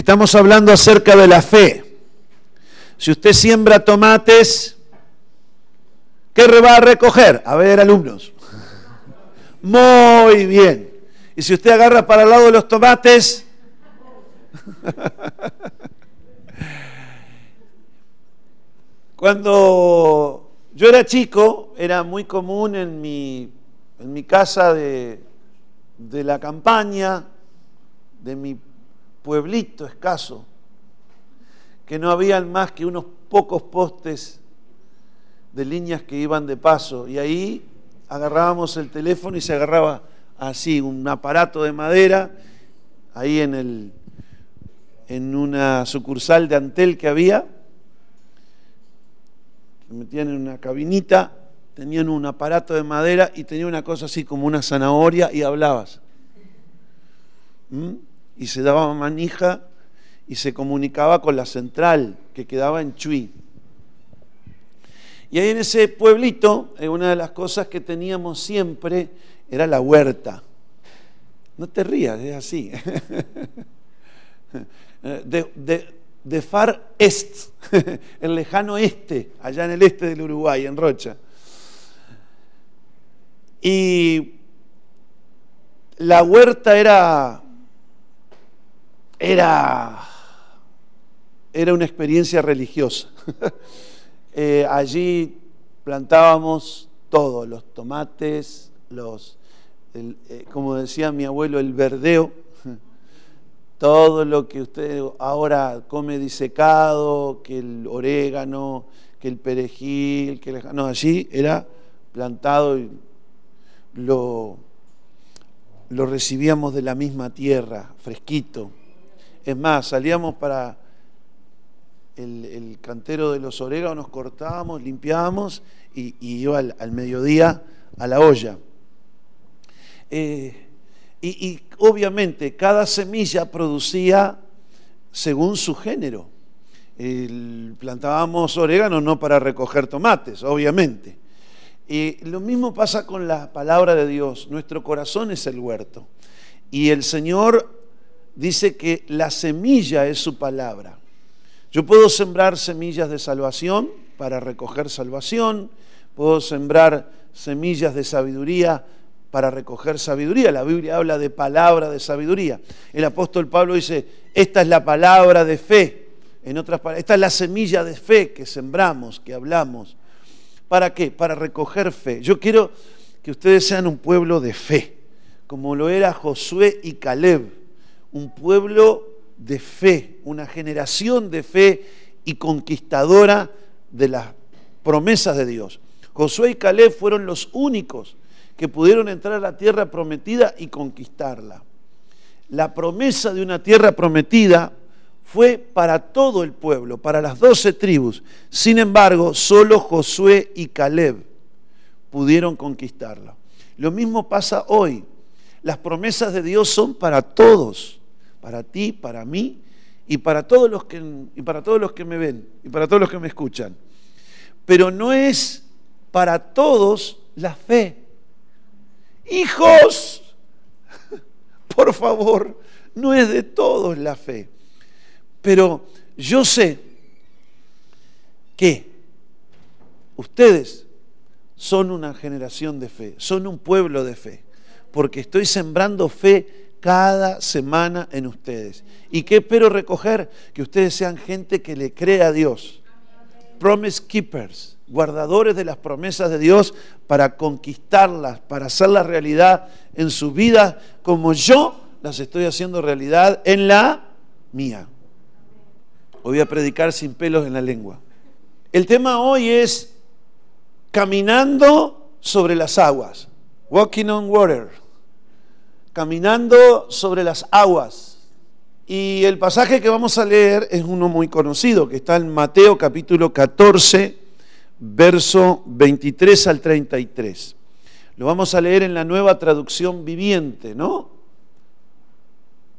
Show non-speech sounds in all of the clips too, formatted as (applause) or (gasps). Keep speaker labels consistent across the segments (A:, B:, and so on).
A: Estamos hablando acerca de la fe. Si usted siembra tomates, ¿qué va a recoger? A ver, alumnos. Muy bien. Y si usted agarra para el lado de los tomates, (laughs) cuando yo era chico, era muy común en mi, en mi casa de, de la campaña, de mi pueblito escaso, que no habían más que unos pocos postes de líneas que iban de paso, y ahí agarrábamos el teléfono y se agarraba así, un aparato de madera, ahí en, el, en una sucursal de Antel que había, que metían en una cabinita, tenían un aparato de madera y tenía una cosa así como una zanahoria y hablabas. ¿Mm? Y se daba manija y se comunicaba con la central que quedaba en Chuy. Y ahí en ese pueblito, eh, una de las cosas que teníamos siempre era la huerta. No te rías, es así. (laughs) De, Far Est, (laughs) el lejano este, allá en el este del Uruguay, en Rocha. Y la huerta era, era, era una experiencia religiosa. (laughs) Eh, allí plantábamos todo, los tomates, los, eh, como decía mi abuelo, el verdeo, (laughs) todo lo que usted ahora come disecado, que el orégano, que el perejil, que el, no, allí era plantado y lo, lo recibíamos de la misma tierra, fresquito. Es más, salíamos para el, cantero de los oréganos, cortábamos, limpiábamos y, iba al, mediodía a la olla. Eh, y, obviamente cada semilla producía según su género. plantábamos orégano no para recoger tomates, obviamente. Y lo mismo pasa con la palabra de Dios. Nuestro corazón es el huerto. Y el Señor dice que la semilla es su palabra. Yo puedo sembrar semillas de salvación para recoger salvación, puedo sembrar semillas de sabiduría para recoger sabiduría. La Biblia habla de palabra de sabiduría. El apóstol Pablo dice, esta es la palabra de fe. En otras palabras, esta es la semilla de fe que sembramos, que hablamos. ¿Para qué? Para recoger fe. Yo quiero que ustedes sean un pueblo de fe, como lo era Josué y Caleb, un pueblo de fe, una generación de fe y conquistadora de las promesas de Dios. Josué y Caleb fueron los únicos que pudieron entrar a la tierra prometida y conquistarla. La promesa de una tierra prometida fue para todo el pueblo, para las doce tribus. Sin embargo, solo Josué y Caleb pudieron conquistarla. Lo mismo pasa hoy. Las promesas de Dios son para todos para ti, para mí y para todos los que, y para todos los que me ven y para todos los que me escuchan. Pero no es para todos la fe. Hijos, (laughs) por favor, no es de todos la fe. Pero yo sé que ustedes son una generación de fe, son un pueblo de fe, porque estoy sembrando fe cada semana en ustedes. ¿Y qué espero recoger? Que ustedes sean gente que le crea a Dios. Promise keepers, guardadores de las promesas de Dios para conquistarlas, para hacerlas realidad en su vida, como yo las estoy haciendo realidad en la mía. Hoy voy a predicar sin pelos en la lengua. El tema hoy es caminando sobre las aguas, walking on water caminando sobre las aguas. Y el pasaje que vamos a leer es uno muy conocido, que está en Mateo capítulo 14, verso 23 al 33. Lo vamos a leer en la nueva traducción viviente, ¿no?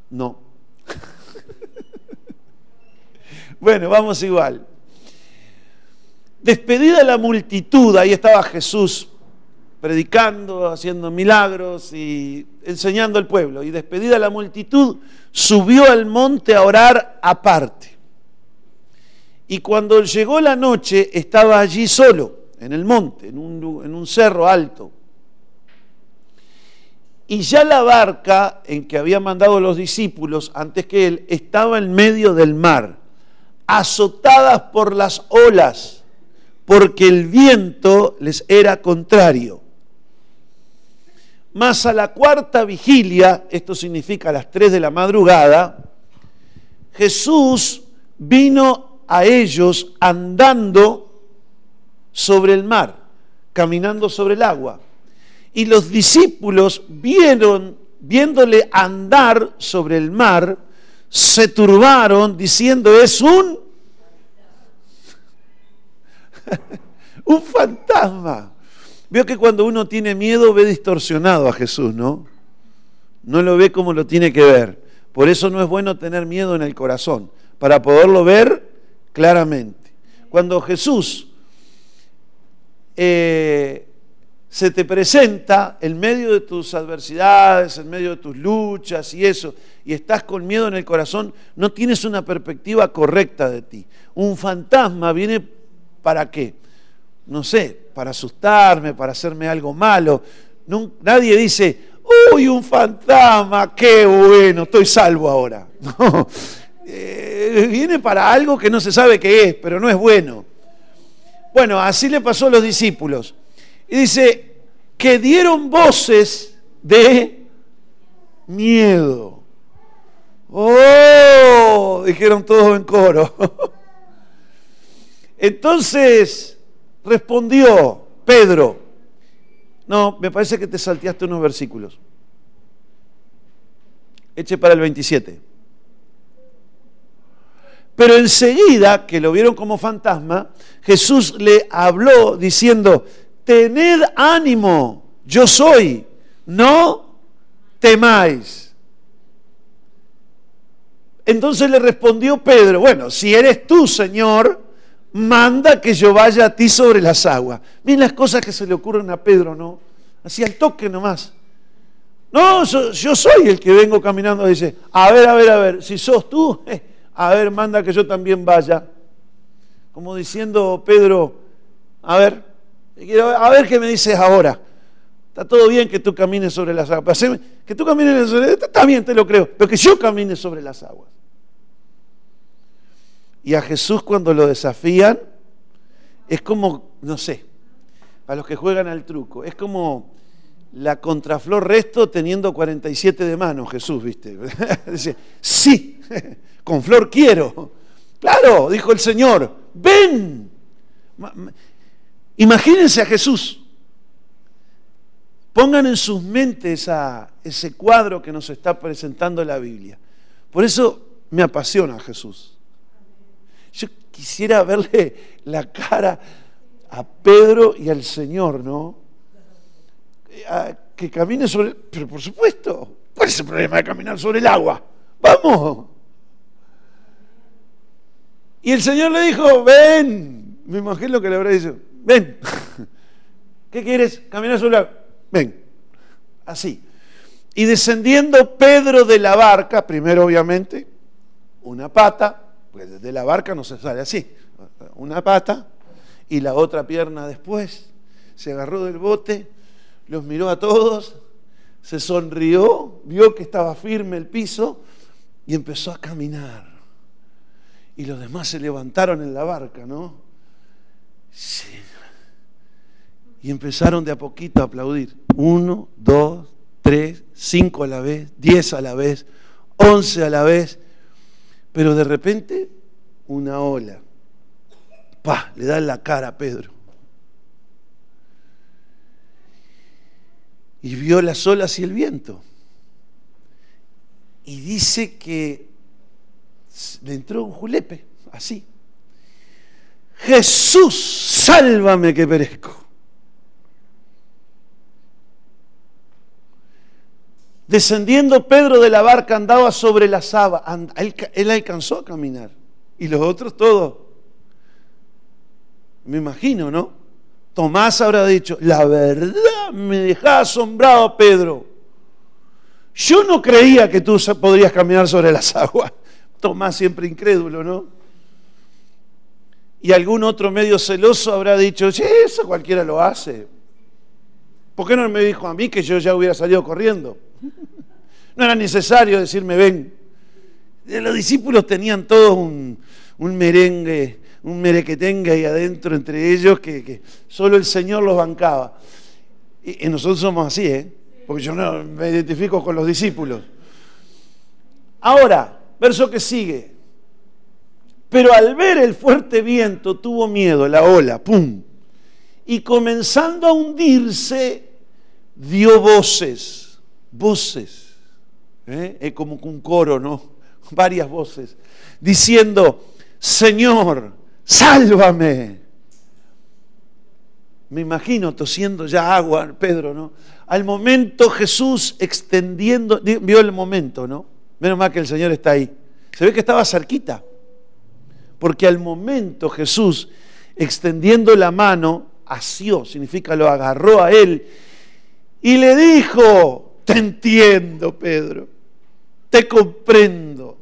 A: No. (laughs) bueno, vamos igual. Despedida la multitud, ahí estaba Jesús predicando, haciendo milagros y enseñando al pueblo. Y despedida la multitud, subió al monte a orar aparte. Y cuando llegó la noche, estaba allí solo, en el monte, en un, cerro alto. Y ya la barca en que había mandado los discípulos antes que él estaba en medio del mar, azotadas por las olas, porque el viento les era contrario. Más a la cuarta vigilia, esto significa a las tres de la madrugada, Jesús vino a ellos andando sobre el mar, caminando sobre el agua. Y los discípulos vieron, viéndole andar sobre el mar, se turbaron diciendo, es un, (laughs) un fantasma. Veo que cuando uno tiene miedo ve distorsionado a Jesús, ¿no? No lo ve como lo tiene que ver. Por eso no es bueno tener miedo en el corazón, para poderlo ver claramente. Cuando Jesús eh, se te presenta en medio de tus adversidades, en medio de tus luchas y eso, y estás con miedo en el corazón, no tienes una perspectiva correcta de ti. Un fantasma viene para qué? No sé, para asustarme, para hacerme algo malo. nadie dice, uy, un fantasma, qué bueno, estoy salvo ahora. (laughs) No, eh, viene para algo que no se sabe qué es, pero no es bueno. Bueno, así le pasó a los discípulos. Y dice, que dieron voces de miedo. ¡Oh! Dijeron todos en coro. (laughs) Entonces, Respondió Pedro. No, me parece que te salteaste unos versículos. Eche para el 27. Pero enseguida, que lo vieron como fantasma, Jesús le habló diciendo, tened ánimo, yo soy, no temáis. Entonces le respondió Pedro, bueno, si eres tú, Señor, manda que yo vaya a ti sobre las aguas. Miren las cosas que se le ocurren a Pedro, ¿no? Así al toque nomás. No, yo, soy el que vengo caminando. Dice, a ver, a ver, a ver, si sos tú, eh, a ver, manda que yo también vaya. Como diciendo Pedro, a ver, a ver qué me dices ahora. Está todo bien que tú camines sobre las aguas. Que tú camines sobre está bien, te lo creo. Pero que yo camine sobre las aguas. Y a Jesús cuando lo desafían, es como, no sé, a los que juegan al truco, es como la contraflor resto teniendo 47 de mano, Jesús, ¿viste? (laughs) Dice, sí, (laughs) con flor quiero. Claro, dijo el Señor, ven. Imagínense a Jesús. Pongan en sus mentes ese cuadro que nos está presentando la Biblia. Por eso me apasiona Jesús. Quisiera verle la cara a Pedro y al Señor, ¿no? que camine sobre... Pero por supuesto, ¿cuál es el problema de caminar sobre el agua? Vamos. Y el Señor le dijo, ven. Me imagino que le habrá dicho, ven. (laughs) ¿Qué quieres? Caminar sobre el agua. Ven. Así. Y descendiendo Pedro de la barca, primero obviamente, una pata, porque desde la barca no se sale así. Una pata y la otra pierna después. Se agarró del bote, los miró a todos, se sonrió, vio que estaba firme el piso y empezó a caminar. Y los demás se levantaron en la barca, ¿no? Sí. Y empezaron de a poquito a aplaudir. Uno, dos, tres, cinco a la vez, diez a la vez, once a la vez. Pero de repente, una ola. ¡Pah! Le da la cara a Pedro. Y vio las olas y el viento. Y dice que le entró un julepe, así. Jesús, sálvame que perezco. Descendiendo Pedro de la barca andaba sobre la saba. Él, alcanzó a caminar. Y los otros todos. Me imagino, ¿no? Tomás habrá dicho, la verdad me deja asombrado, Pedro. Yo no creía que tú podrías caminar sobre las (laughs) aguas. Tomás siempre incrédulo, ¿no? Y algún otro medio celoso habrá dicho, sí, eso cualquiera lo hace. ¿Por qué no me dijo a mí que yo ya hubiera salido corriendo? No era necesario decirme, ven. Los discípulos tenían todos un, un merengue, un merequetengue ahí adentro entre ellos que, solo el Señor los bancaba. Y, y, nosotros somos así, ¿eh? Porque yo no me identifico con los discípulos. Ahora, verso que sigue. Pero al ver el fuerte viento tuvo miedo, la ola, ¡pum! Y comenzando a hundirse, dio voces, voces, ¿eh? es como un coro, ¿no? (laughs) Varias voces, diciendo, Señor, sálvame. Me imagino tosiendo ya agua, Pedro, ¿no? Al momento Jesús extendiendo, vio el momento, ¿no? Menos mal que el Señor está ahí. Se ve que estaba cerquita. Porque al momento Jesús extendiendo la mano, asió, significa lo agarró a él y le dijo, te entiendo, Pedro, te comprendo.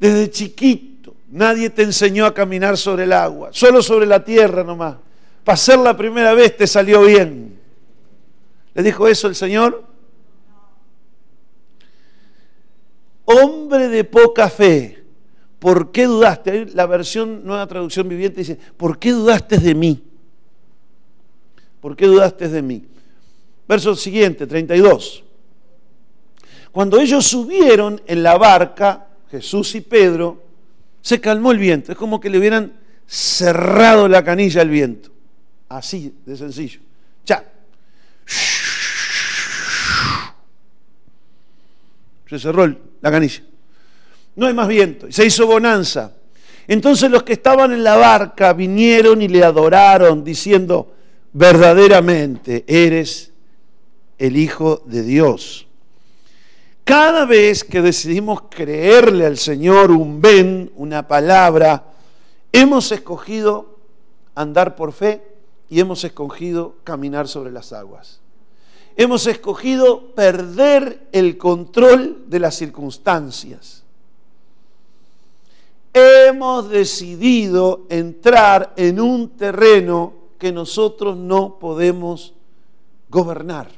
A: Desde chiquito nadie te enseñó a caminar sobre el agua, solo sobre la tierra nomás. Para ser la primera vez te salió bien. ¿Le dijo eso el Señor? Hombre de poca fe, ¿por qué dudaste? La versión Nueva Traducción Viviente dice, ¿por qué dudaste de mí? ¿Por qué dudaste de mí? Verso siguiente, 32. Cuando ellos subieron en la barca, Jesús y Pedro, se calmó el viento. Es como que le hubieran cerrado la canilla al viento. Así de sencillo. Ya. Se cerró la canilla. No hay más viento. Y se hizo bonanza. Entonces los que estaban en la barca vinieron y le adoraron, diciendo, verdaderamente eres el Hijo de Dios. Cada vez que decidimos creerle al Señor un ven, una palabra, hemos escogido andar por fe y hemos escogido caminar sobre las aguas. Hemos escogido perder el control de las circunstancias. Hemos decidido entrar en un terreno que nosotros no podemos gobernar.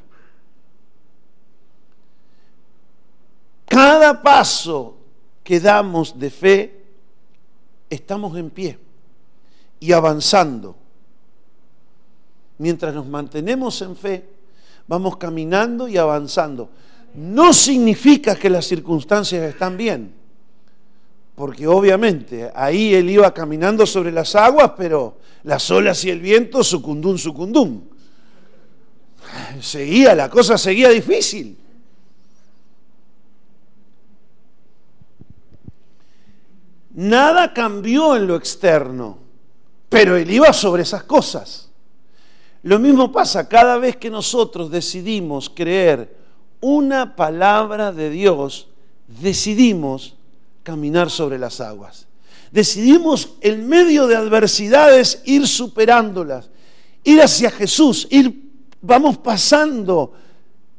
A: Cada paso que damos de fe, estamos en pie y avanzando. Mientras nos mantenemos en fe, vamos caminando y avanzando. No significa que las circunstancias están bien, porque obviamente ahí él iba caminando sobre las aguas, pero las olas y el viento, sucundún, sucundún. Seguía, la cosa seguía difícil. Nada cambió en lo externo, pero él iba sobre esas cosas. Lo mismo pasa cada vez que nosotros decidimos creer una palabra de Dios, decidimos caminar sobre las aguas. Decidimos en medio de adversidades ir superándolas, ir hacia Jesús, ir, vamos pasando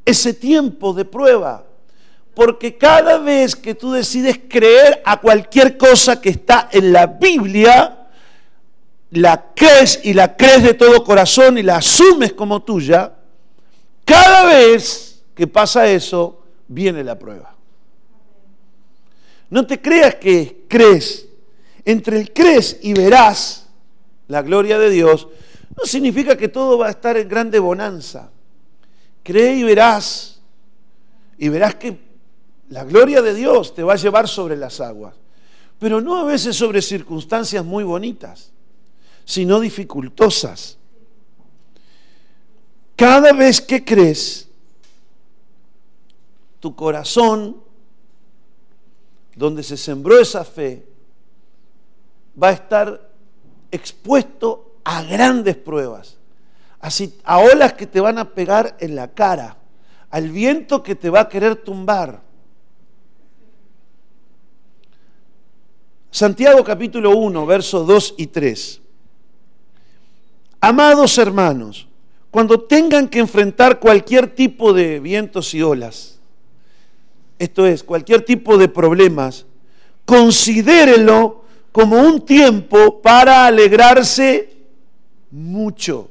A: ese tiempo de prueba. Porque cada vez que tú decides creer a cualquier cosa que está en la Biblia, la crees y la crees de todo corazón y la asumes como tuya, cada vez que pasa eso, viene la prueba. No te creas que crees. Entre el crees y verás la gloria de Dios, no significa que todo va a estar en grande bonanza. Cree y verás. Y verás que la gloria de Dios te va a llevar sobre las aguas, pero no a veces sobre circunstancias muy bonitas, sino dificultosas. Cada vez que crees, tu corazón, donde se sembró esa fe, va a estar expuesto a grandes pruebas, así, a olas que te van a pegar en la cara, al viento que te va a querer tumbar Santiago capítulo 1, versos 2 y 3. Amados hermanos, cuando tengan que enfrentar cualquier tipo de vientos y olas, esto es, cualquier tipo de problemas, considérenlo como un tiempo para alegrarse mucho.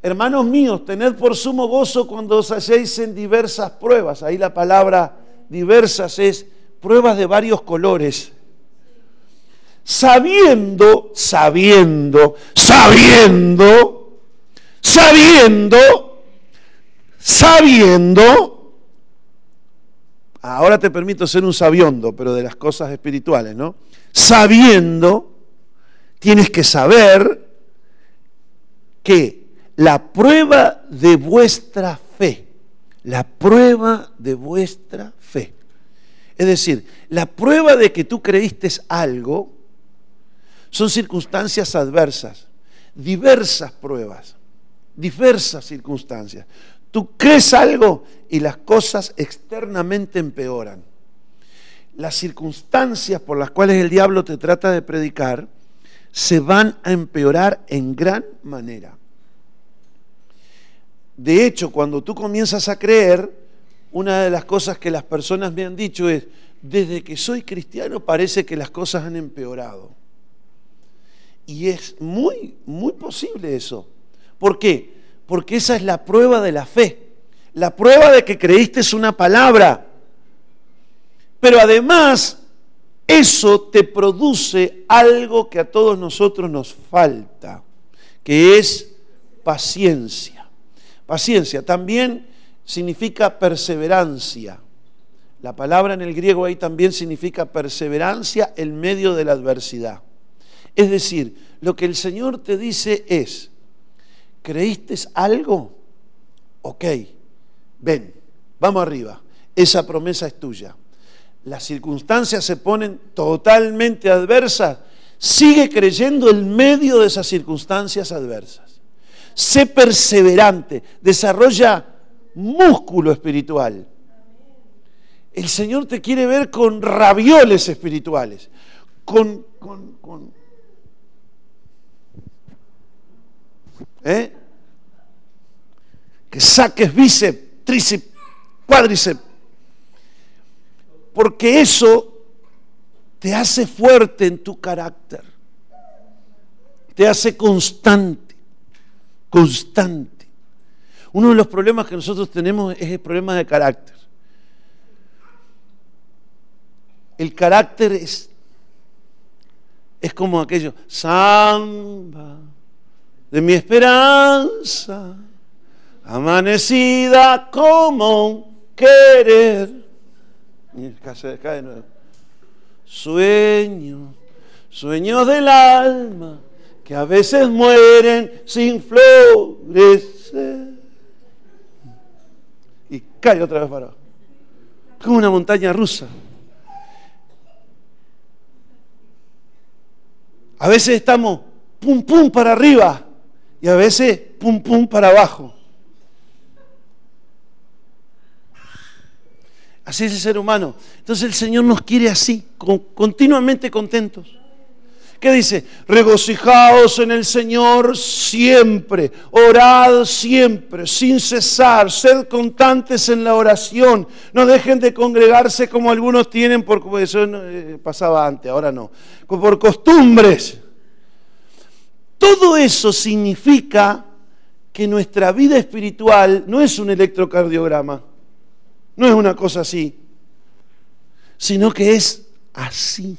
A: Hermanos míos, tened por sumo gozo cuando os halléis en diversas pruebas. Ahí la palabra diversas es pruebas de varios colores. Sabiendo, sabiendo, sabiendo, sabiendo, sabiendo. Ahora te permito ser un sabiondo, pero de las cosas espirituales, ¿no? Sabiendo, tienes que saber que la prueba de vuestra fe, la prueba de vuestra fe, es decir, la prueba de que tú creíste algo son circunstancias adversas, diversas pruebas, diversas circunstancias. Tú crees algo y las cosas externamente empeoran. Las circunstancias por las cuales el diablo te trata de predicar se van a empeorar en gran manera. De hecho, cuando tú comienzas a creer, una de las cosas que las personas me han dicho es, desde que soy cristiano parece que las cosas han empeorado. Y es muy, muy posible eso. ¿Por qué? Porque esa es la prueba de la fe. La prueba de que creíste es una palabra. Pero además, eso te produce algo que a todos nosotros nos falta, que es paciencia. Paciencia también significa perseverancia. La palabra en el griego ahí también significa perseverancia en medio de la adversidad. Es decir, lo que el Señor te dice es, ¿creíste algo? Ok, ven, vamos arriba, esa promesa es tuya. Las circunstancias se ponen totalmente adversas, sigue creyendo en medio de esas circunstancias adversas. Sé perseverante, desarrolla músculo espiritual. El Señor te quiere ver con ravioles espirituales, con, con, ¿eh? que saques bíceps, tríceps, cuádriceps, porque eso te hace fuerte en tu carácter, te hace constante, constante. Uno de los problemas que nosotros tenemos es el problema de carácter. El carácter es, es como aquello, samba de mi esperanza, amanecida como un querer. Cae de nuevo. Sueño, sueños del alma que a veces mueren sin florecer. Y cae otra vez para Como una montaña rusa. A veces estamos pum pum para arriba y a veces pum pum para abajo. Así es el ser humano. Entonces el Señor nos quiere así, continuamente contentos. ¿Qué dice? Regocijaos en el Señor siempre, orad siempre, sin cesar, sed constantes en la oración, no dejen de congregarse como algunos tienen, porque eso eh, pasaba antes, ahora no, por costumbres. Todo eso significa que nuestra vida espiritual no es un electrocardiograma, no es una cosa así, sino que es así.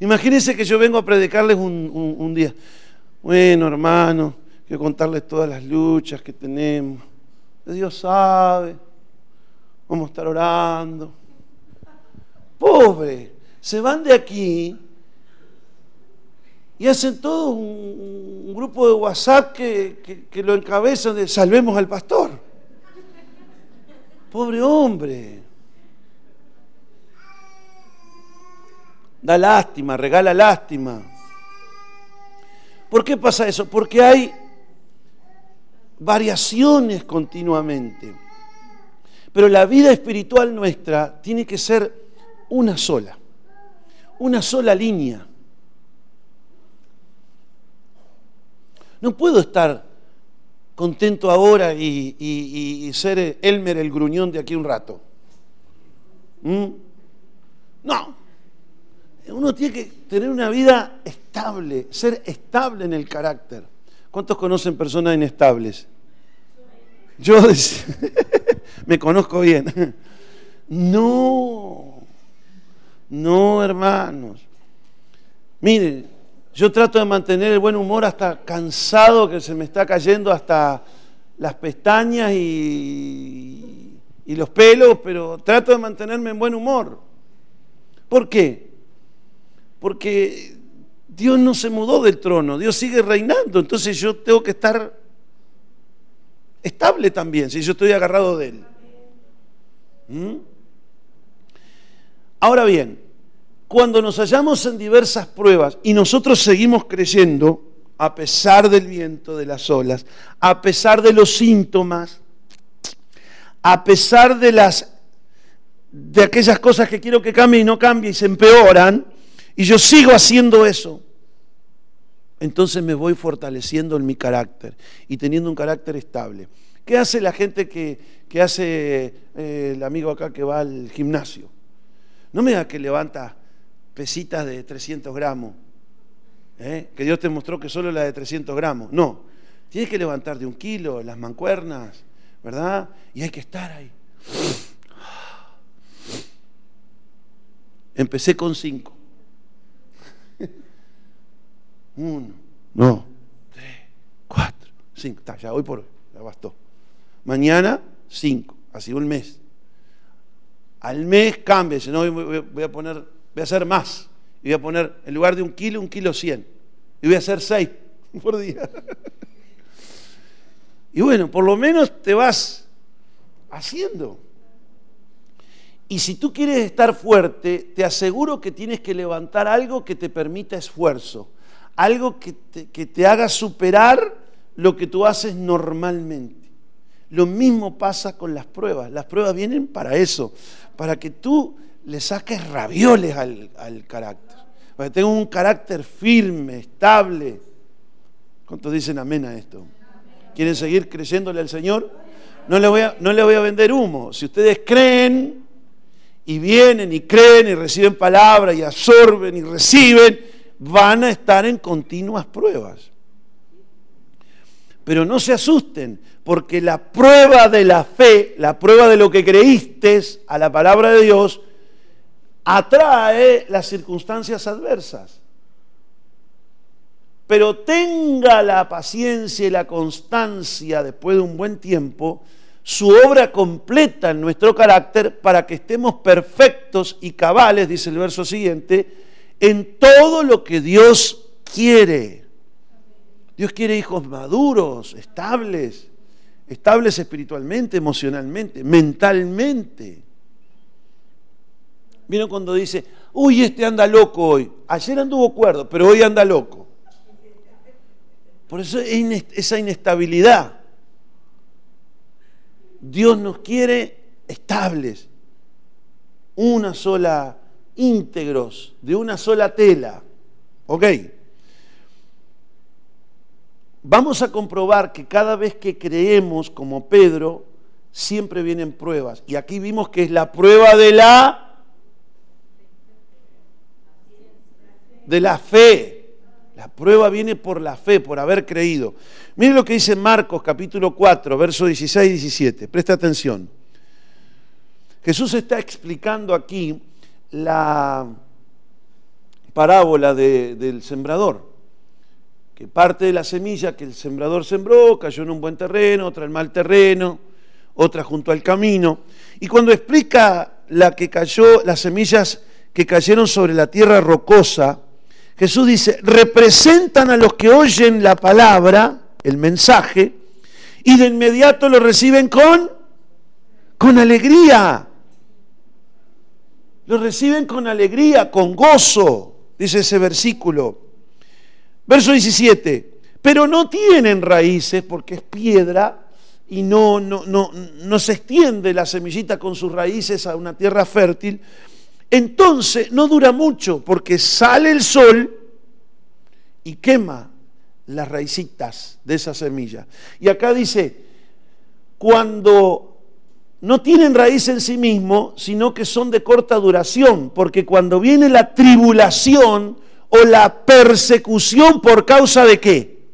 A: Imagínense que yo vengo a predicarles un, día. Bueno, hermano, quiero contarles todas las luchas que tenemos. Dios sabe. Vamos a estar orando. Pobre, se van de aquí y hacen todo un, grupo de WhatsApp que, que lo encabezan de salvemos al pastor. Pobre hombre. da lástima, regala lástima. ¿Por qué pasa eso? Porque hay variaciones continuamente. Pero la vida espiritual nuestra tiene que ser una sola, una sola línea. No puedo estar contento ahora y, ser Elmer el gruñón de aquí un rato. ¿Mm? No. Uno tiene que tener una vida estable, ser estable en el carácter. ¿Cuántos conocen personas inestables? Yo (laughs) me conozco bien. No, no, hermanos. Miren, yo trato de mantener el buen humor hasta cansado que se me está cayendo hasta las pestañas y, los pelos, pero trato de mantenerme en buen humor. ¿Por qué? Porque Dios no se mudó del trono, Dios sigue reinando, entonces yo tengo que estar estable también, si yo estoy agarrado de Él. ¿Mm? Ahora bien, cuando nos hallamos en diversas pruebas y nosotros seguimos creyendo, a pesar del viento, de las olas, a pesar de los síntomas, a pesar de las de aquellas cosas que quiero que cambie y no cambie y se empeoran, y yo sigo haciendo eso, entonces me voy fortaleciendo en mi carácter y teniendo un carácter estable. ¿Qué hace la gente que, hace eh, el amigo acá que va al gimnasio? No me da que levanta pesitas de 300 gramos, ¿eh? que Dios te mostró que solo la de 300 gramos. No, tienes que levantar de un kilo, las mancuernas, ¿verdad? Y hay que estar ahí. Empecé con cinco. (laughs) Uno, dos, tres, cuatro, cinco. ya hoy por hoy, ya bastó. Mañana, cinco. Así un mes. Al mes cambia, si no voy a poner, voy a hacer más. Y voy a poner, en lugar de un kilo, un kilo cien. Y voy a hacer seis (laughs) por día. Y bueno, por lo menos te vas haciendo. Y si tú quieres estar fuerte, te aseguro que tienes que levantar algo que te permita esfuerzo, algo que te, que te haga superar lo que tú haces normalmente. Lo mismo pasa con las pruebas. Las pruebas vienen para eso, para que tú le saques ravioles al, carácter. Para que tengas un carácter firme, estable. ¿Cuántos dicen amén a esto? ¿Quieren seguir creyéndole al Señor? No le voy a, no le voy a vender humo. Si ustedes creen y vienen y creen y reciben palabra y absorben y reciben, van a estar en continuas pruebas. Pero no se asusten, porque la prueba de la fe, la prueba de lo que creíste a la palabra de Dios, atrae las circunstancias adversas. Pero tenga la paciencia y la constancia después de un buen tiempo, su obra completa en nuestro carácter para que estemos perfectos y cabales, dice el verso siguiente, en todo lo que Dios quiere. Dios quiere hijos maduros, estables, estables espiritualmente, emocionalmente, mentalmente. Vino cuando dice, uy, este anda loco hoy. Ayer anduvo cuerdo, pero hoy anda loco. Por eso esa inestabilidad. Dios nos quiere estables, una sola, íntegros, de una sola tela. ¿Ok? vamos a comprobar que cada vez que creemos como Pedro, siempre vienen pruebas. Y aquí vimos que es la prueba de la de la fe. La prueba viene por la fe, por haber creído. Miren lo que dice Marcos capítulo 4, versos 16 y 17. Presta atención. Jesús está explicando aquí la parábola del sembrador que parte de la semilla que el sembrador sembró cayó en un buen terreno, otra en mal terreno, otra junto al camino. Y cuando explica la que cayó, las semillas que cayeron sobre la tierra rocosa, Jesús dice, representan a los que oyen la palabra, el mensaje, y de inmediato lo reciben con, con alegría. Lo reciben con alegría, con gozo, dice ese versículo. Verso 17, pero no tienen raíces porque es piedra y no, no, no, no se extiende la semillita con sus raíces a una tierra fértil. Entonces no dura mucho porque sale el sol y quema las raicitas de esa semilla. Y acá dice, cuando no tienen raíz en sí mismo, sino que son de corta duración, porque cuando viene la tribulación o la persecución por causa de qué?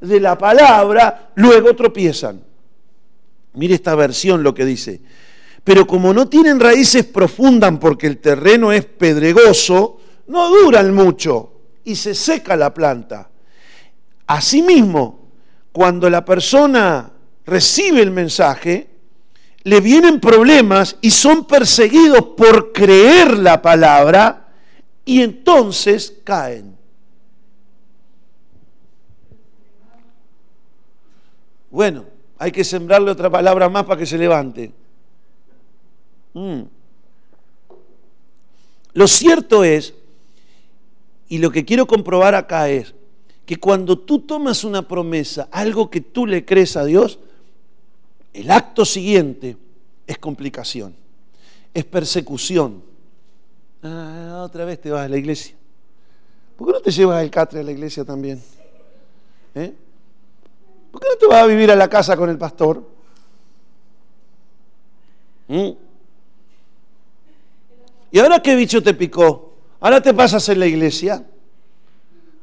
A: De la palabra, luego tropiezan. Mire esta versión lo que dice. Pero como no tienen raíces profundas porque el terreno es pedregoso, no duran mucho y se seca la planta. Asimismo, cuando la persona recibe el mensaje, le vienen problemas y son perseguidos por creer la palabra y entonces caen. Bueno, hay que sembrarle otra palabra más para que se levante. Mm. Lo cierto es, y lo que quiero comprobar acá es, que cuando tú tomas una promesa, algo que tú le crees a Dios, el acto siguiente es complicación, es persecución. Ah, otra vez te vas a la iglesia. ¿Por qué no te llevas el catre a la iglesia también? ¿Eh? ¿Por qué no te vas a vivir a la casa con el pastor? ¿Mm? ¿Y ahora qué bicho te picó? Ahora te pasas en la iglesia.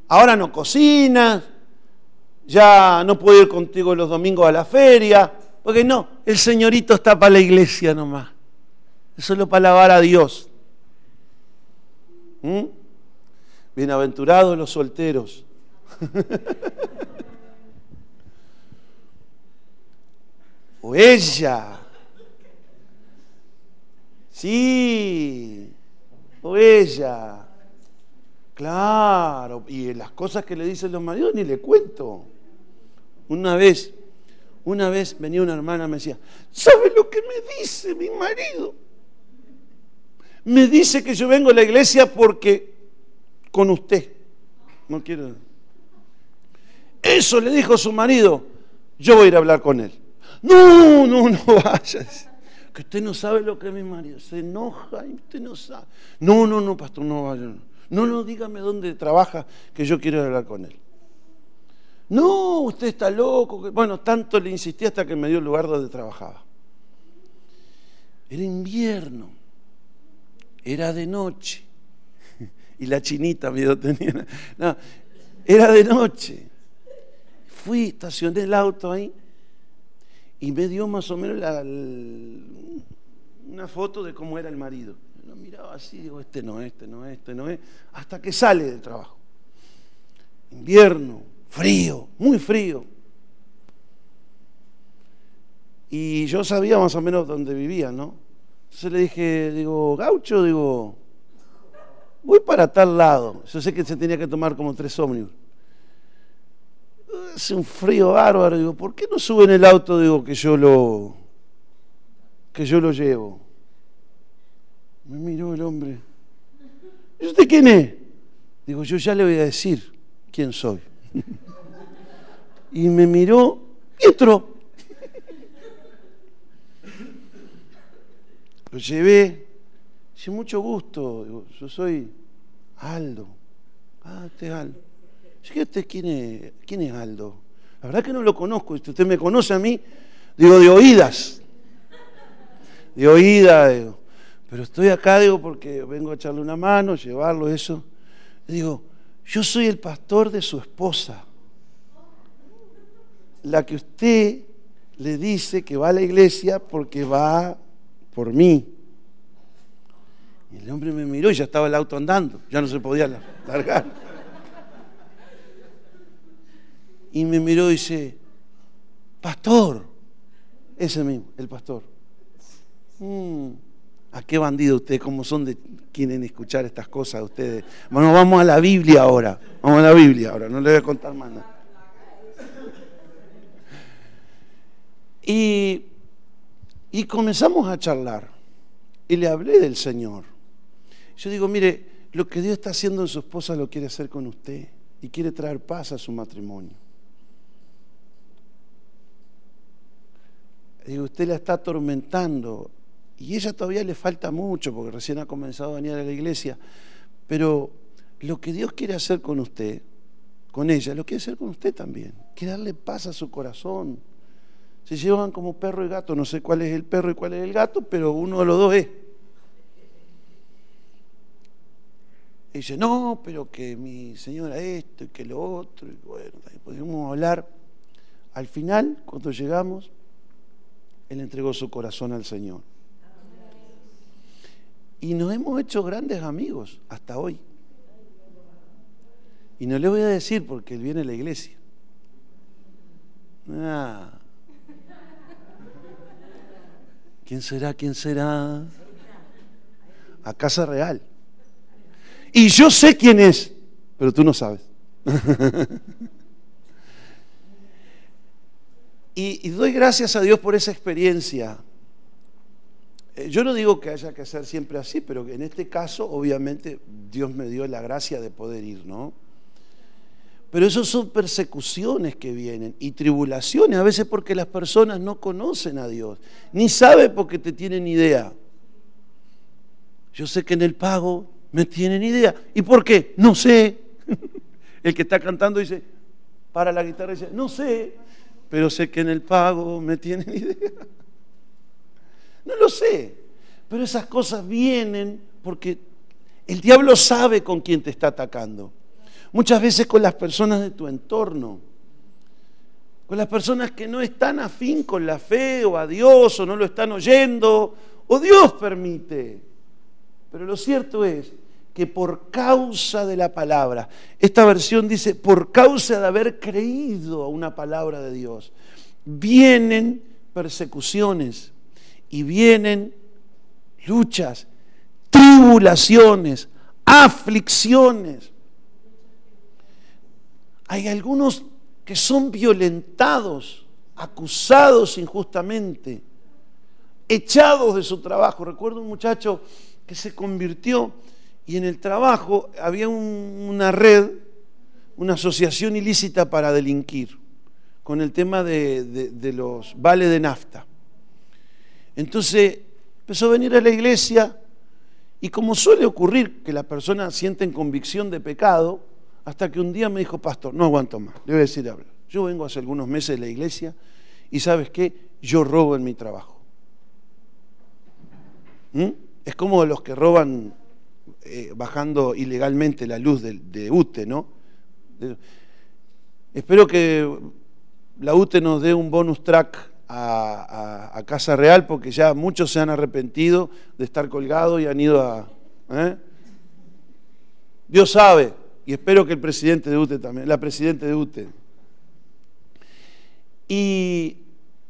A: Ahora no cocinas. Ya no puedo ir contigo los domingos a la feria. Porque no, el señorito está para la iglesia nomás. Es solo para alabar a Dios. ¿Mm? Bienaventurados los solteros. (laughs) o ella. Sí, o ella. Claro, y las cosas que le dicen los maridos ni le cuento. Una vez, una vez venía una hermana y me decía, ¿sabe lo que me dice mi marido? Me dice que yo vengo a la iglesia porque con usted. No quiero. Eso le dijo su marido. Yo voy a ir a hablar con él. No, no, no vayas. Que usted no sabe lo que es mi marido. Se enoja y usted no sabe. No, no, no, pastor, no vaya. No, no, dígame dónde trabaja que yo quiero hablar con él. No, usted está loco. Bueno, tanto le insistí hasta que me dio el lugar donde trabajaba. Era invierno. Era de noche. (laughs) Y la chinita me tenía. No, era de noche. Fui, estacioné el auto ahí y me dio más o menos una foto de cómo era el marido. Lo miraba así, digo, este no, este no, este no es, hasta que sale del trabajo. Invierno, frío, muy frío. Y yo sabía más o menos dónde vivía, ¿no? Entonces le dije, digo, gaucho, digo, voy para tal lado. Yo sé que se tenía que tomar como tres ómnibus hace un frío bárbaro, digo, ¿por qué no sube en el auto, digo, que yo lo, que yo lo llevo? Me miró el hombre. ¿Y usted quién es? Digo, yo ya le voy a decir quién soy. y me miró Pietro. Lo llevé. Dice, mucho gusto. Digo, yo soy Aldo. Ah, usted es Aldo. Fíjate quién es, quién es Aldo. La verdad que no lo conozco. Usted me conoce a mí, digo, de oídas. De oídas, digo. Pero estoy acá, digo, porque vengo a echarle una mano, llevarlo, eso. Digo, yo soy el pastor de su esposa. La que usted le dice que va a la iglesia porque va por mí. Y el hombre me miró y ya estaba el auto andando, ya no se podía largar. Y me miró y dice, pastor, ese mismo, el pastor. Mm, ¿A qué bandido ustedes? ¿Cómo son de quieren escuchar estas cosas ustedes? Bueno, vamos a la Biblia ahora. Vamos a la Biblia ahora, no le voy a contar más nada. Y, y comenzamos a charlar. Y le hablé del Señor. Yo digo, mire, lo que Dios está haciendo en su esposa lo quiere hacer con usted. Y quiere traer paz a su matrimonio. Digo, usted la está atormentando. Y ella todavía le falta mucho porque recién ha comenzado a venir a la iglesia. Pero lo que Dios quiere hacer con usted con ella, lo quiere hacer con usted también. Quiere darle paz a su corazón. Se llevan como perro y gato, no sé cuál es el perro y cuál es el gato, pero uno de los dos es. Y dice, no, pero que mi señora esto y que lo otro, y bueno, podemos hablar. Al final, cuando llegamos, él entregó su corazón al Señor. Y nos hemos hecho grandes amigos hasta hoy. Y no le voy a decir porque él viene a la iglesia. Ah. ¿Quién será? ¿Quién será? A Casa Real. Y yo sé quién es, pero tú no sabes. (laughs) y, doy gracias a Dios por esa experiencia. Eh, yo no digo que haya que hacer siempre así, pero en este caso, obviamente, Dios me dio la gracia de poder ir, ¿no? Pero eso son persecuciones que vienen y tribulaciones, a veces porque las personas no conocen a Dios, ni saben porque te tienen idea. Yo sé que en el pago me tienen idea. ¿Y por qué? No sé. (laughs) El que está cantando dice, para la guitarra dice, no sé, pero sé que en el pago me tienen (laughs) idea. No lo sé, pero esas cosas vienen porque el diablo sabe con quién te está atacando. Muchas veces con las personas de tu entorno, con las personas que no están afín con la fe o a Dios o no lo están oyendo, o Dios permite. Pero lo cierto es que por causa de la palabra, esta versión dice, por causa de haber creído a una palabra de Dios, vienen persecuciones y vienen luchas, tribulaciones, aflicciones. Hay algunos que son violentados, acusados injustamente, echados de su trabajo. Recuerdo un muchacho que se convirtió y en el trabajo había una red, una asociación ilícita para delinquir, con el tema de, los vales de nafta. Entonces empezó a venir a la iglesia y como suele ocurrir que las personas sienten convicción de pecado, hasta que un día me dijo, pastor, no aguanto más, le decir hablo. Yo vengo hace algunos meses de la iglesia y sabes qué, yo robo en mi trabajo. ¿Mm? Es como los que roban eh, bajando ilegalmente la luz de, UTE, ¿no? espero que la UTE nos dé un bonus track a, Casa Real porque ya muchos se han arrepentido de estar colgados y han ido a... ¿eh? Dios sabe, y espero que el presidente de UTE también, la presidenta de UTE. Y,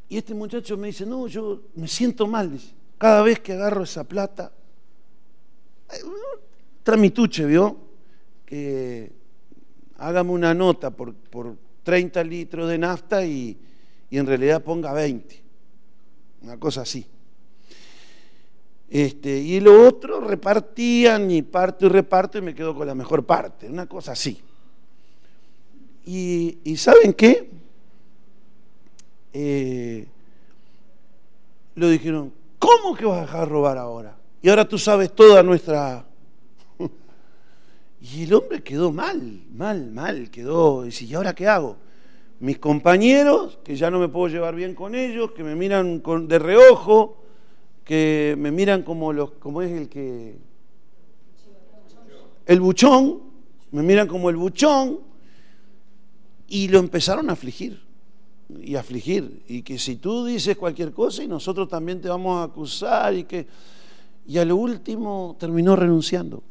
A: este muchacho me dice, no, yo me siento mal, cada vez que agarro esa plata, tramituche, ¿vio? Que hágame una nota por, por 30 litros de nafta y, y en realidad ponga 20, una cosa así. Este, y lo otro repartían y parto y reparto y me quedo con la mejor parte, una cosa así. Y, ¿saben qué? Eh, lo dijeron, ¿cómo que vas a dejar robar ahora? Y ahora tú sabes toda nuestra... y el hombre quedó mal, mal, mal, quedó. Y dice, ¿y ahora qué hago? Mis compañeros, que ya no me puedo llevar bien con ellos, que me miran con, de reojo, que me miran como, los, como es el que... El buchón, me miran como el buchón, y lo empezaron a afligir, y afligir, y que si tú dices cualquier cosa y nosotros también te vamos a acusar, y que... Y a lo último terminó renunciando,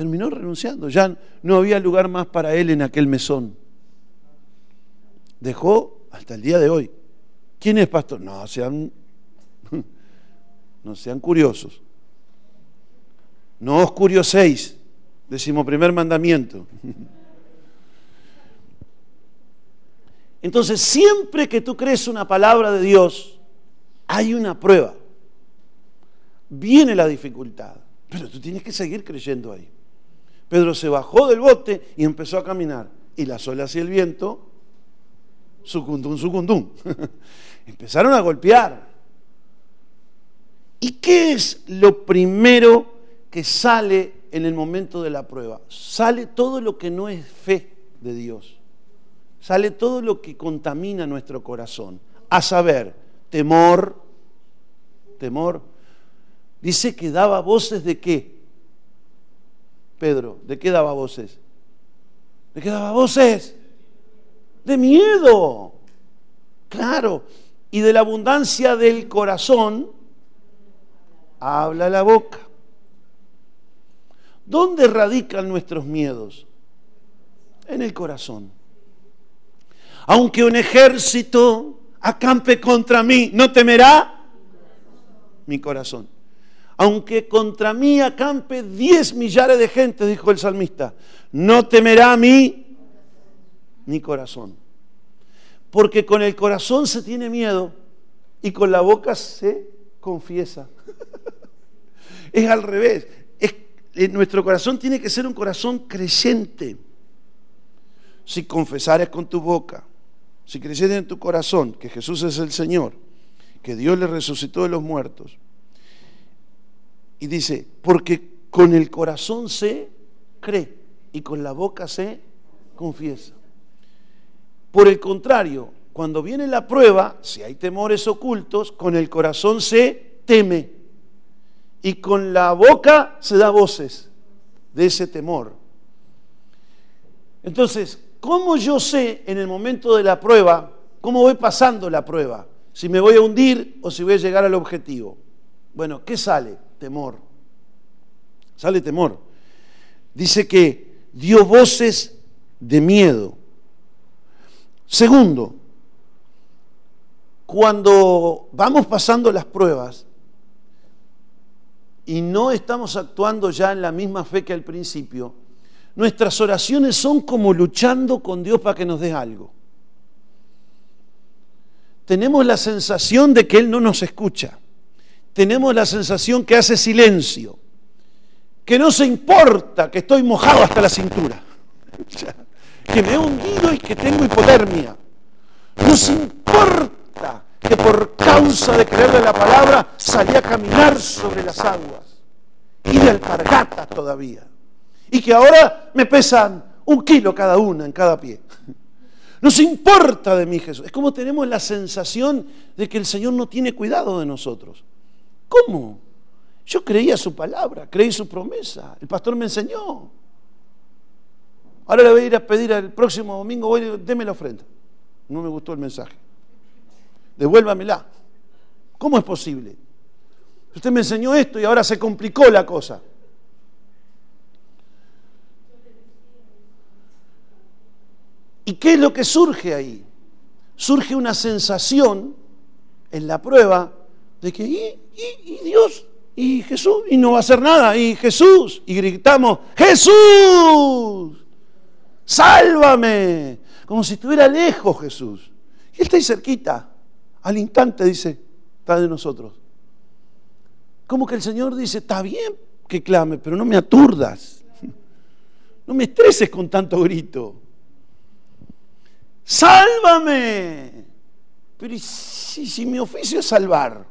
A: terminó renunciando, ya no había lugar más para él en aquel mesón. Dejó hasta el día de hoy. ¿Quién es pastor? No, sean (laughs) no sean curiosos. No os curioséis, primer mandamiento. (laughs) Entonces, siempre que tú crees una palabra de Dios, hay una prueba. Viene la dificultad, pero tú tienes que seguir creyendo ahí. Pedro se bajó del bote y empezó a caminar. Y las olas y el viento, sucundum, sucundum. (laughs) Empezaron a golpear. ¿Y qué es lo primero que sale en el momento de la prueba? Sale todo lo que no es fe. de Dios. Sale todo lo que contamina nuestro corazón. A saber, temor, temor. Dice que daba voces de qué? Pedro, ¿de qué daba voces? ¿De qué daba voces? De miedo. Claro. Y de la abundancia del corazón habla la boca. ¿Dónde radican nuestros miedos? En el corazón. Aunque un ejército acampe contra mí, ¿no temerá? Mi corazón. Aunque contra mí acampe diez millares de gente, dijo el salmista, no temerá a mí mi corazón. Porque con el corazón se tiene miedo y con la boca se confiesa. (laughs) es al revés. Eh, nuestro corazón tiene que ser un corazón creyente. Si confesares con tu boca, si creyeres en tu corazón que Jesús es el Señor, que Dios le resucitó de los muertos, y dice, porque con el corazón se cree y con la boca se confiesa. Por el contrario, cuando viene la prueba, si hay temores ocultos, con el corazón se teme y con la boca se da voces de ese temor. Entonces, ¿cómo yo sé en el momento de la prueba, cómo voy pasando la prueba? Si me voy a hundir o si voy a llegar al objetivo. Bueno, ¿qué sale? Temor. Sale temor. Dice que dio voces de miedo. Segundo, cuando vamos pasando las pruebas, y no estamos actuando ya en la misma fe que al principio, nuestras oraciones son como luchando con Dios para que nos dé algo. Tenemos la sensación de que Él no nos escucha. Tenemos la sensación que hace silencio. Que no se importa que estoy mojado hasta la cintura. (laughs) Que me he hundido y que tengo hipotermia. No se importa que por causa de creerle la palabra salí a caminar sobre las aguas y de alpargatas todavía. Y que ahora me pesan un kilo cada una en cada pie. (laughs) Nos importa de mí Jesús. Es como tenemos la sensación de que el Señor no tiene cuidado de nosotros. ¿Cómo? Yo creía su palabra, creí su promesa. El pastor me enseñó. Ahora le voy a ir a pedir al próximo domingo, voy, déme la ofrenda. No me gustó el mensaje devuélvamela. ¿Cómo es posible? Usted me enseñó esto y ahora se complicó la cosa. ¿Y qué es lo que surge ahí? Surge una sensación en la prueba de que, ¿y, Dios? ¿Y Jesús? Y no va a hacer nada. ¿Y Jesús? Y gritamos, Jesús, sálvame. Como si estuviera lejos Jesús. Y Él está ahí cerquita. Al instante dice, está de nosotros. Como que el Señor dice, está bien que clame, pero no me aturdas. (laughs) No me estreses con tanto grito. Sálvame. Pero si, si mi oficio es salvar?